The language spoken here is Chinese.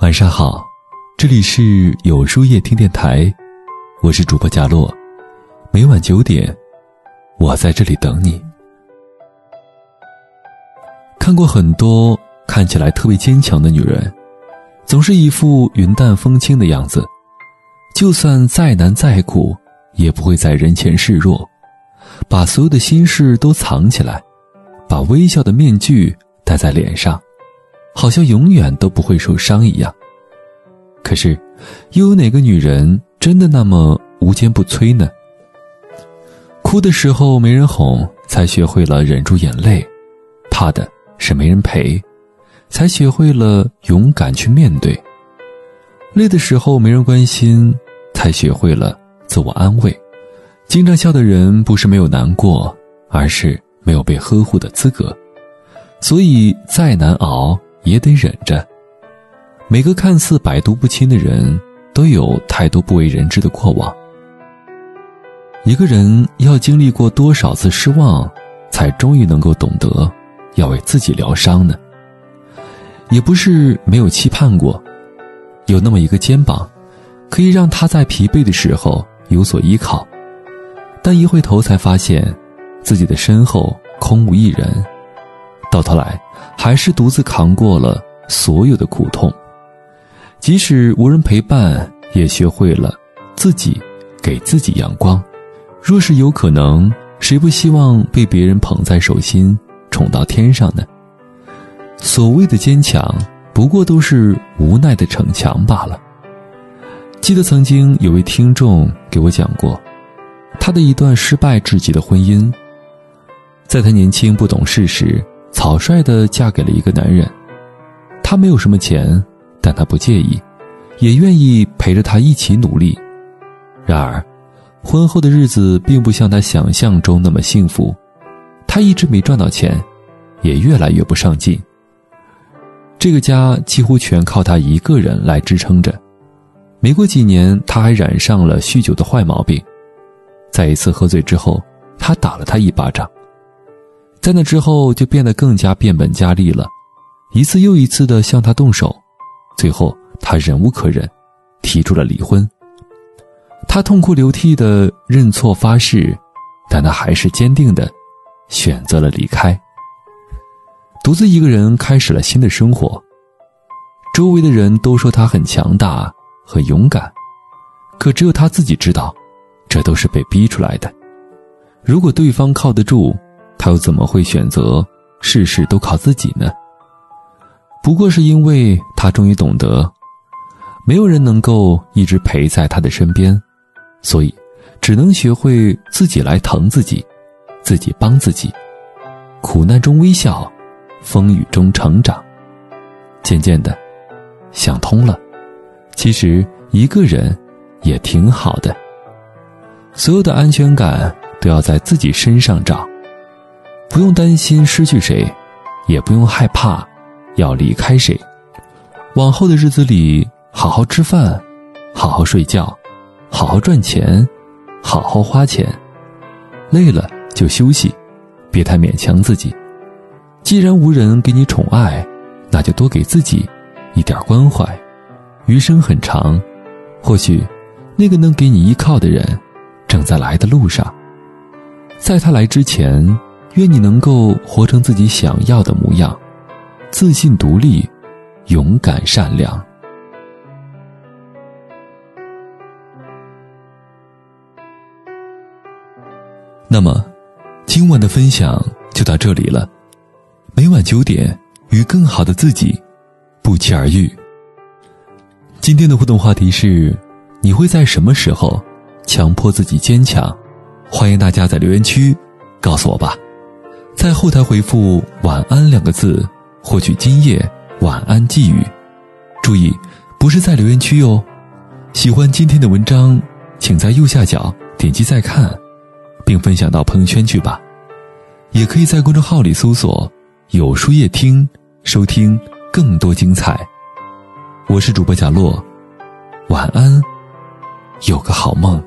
晚上好，这里是有书夜听电台，我是主播佳洛，每晚九点，我在这里等你。看过很多看起来特别坚强的女人，总是一副云淡风轻的样子，就算再难再苦，也不会在人前示弱，把所有的心事都藏起来，把微笑的面具戴在脸上。好像永远都不会受伤一样。可是，又有哪个女人真的那么无坚不摧呢？哭的时候没人哄，才学会了忍住眼泪；怕的是没人陪，才学会了勇敢去面对；累的时候没人关心，才学会了自我安慰。经常笑的人，不是没有难过，而是没有被呵护的资格。所以，再难熬。也得忍着。每个看似百毒不侵的人，都有太多不为人知的过往。一个人要经历过多少次失望，才终于能够懂得要为自己疗伤呢？也不是没有期盼过，有那么一个肩膀，可以让他在疲惫的时候有所依靠。但一回头才发现，自己的身后空无一人。到头来，还是独自扛过了所有的苦痛。即使无人陪伴，也学会了自己给自己阳光。若是有可能，谁不希望被别人捧在手心，宠到天上呢？所谓的坚强，不过都是无奈的逞强罢了。记得曾经有位听众给我讲过，他的一段失败至极的婚姻。在他年轻不懂事时。草率的嫁给了一个男人，他没有什么钱，但他不介意，也愿意陪着他一起努力。然而，婚后的日子并不像他想象中那么幸福，他一直没赚到钱，也越来越不上进。这个家几乎全靠他一个人来支撑着。没过几年，他还染上了酗酒的坏毛病，在一次喝醉之后，他打了他一巴掌。在那之后，就变得更加变本加厉了，一次又一次的向他动手，最后他忍无可忍，提出了离婚。他痛哭流涕的认错发誓，但他还是坚定的选择了离开，独自一个人开始了新的生活。周围的人都说他很强大、很勇敢，可只有他自己知道，这都是被逼出来的。如果对方靠得住，他又怎么会选择事事都靠自己呢？不过是因为他终于懂得，没有人能够一直陪在他的身边，所以只能学会自己来疼自己，自己帮自己，苦难中微笑，风雨中成长。渐渐的，想通了，其实一个人也挺好的。所有的安全感都要在自己身上找。不用担心失去谁，也不用害怕要离开谁。往后的日子里，好好吃饭，好好睡觉，好好赚钱，好好花钱。累了就休息，别太勉强自己。既然无人给你宠爱，那就多给自己一点关怀。余生很长，或许那个能给你依靠的人正在来的路上，在他来之前。愿你能够活成自己想要的模样，自信、独立、勇敢、善良。那么，今晚的分享就到这里了。每晚九点，与更好的自己不期而遇。今天的互动话题是：你会在什么时候强迫自己坚强？欢迎大家在留言区告诉我吧。在后台回复“晚安”两个字，获取今夜晚安寄语。注意，不是在留言区哟。喜欢今天的文章，请在右下角点击再看，并分享到朋友圈去吧。也可以在公众号里搜索“有书夜听”，收听更多精彩。我是主播贾洛，晚安，有个好梦。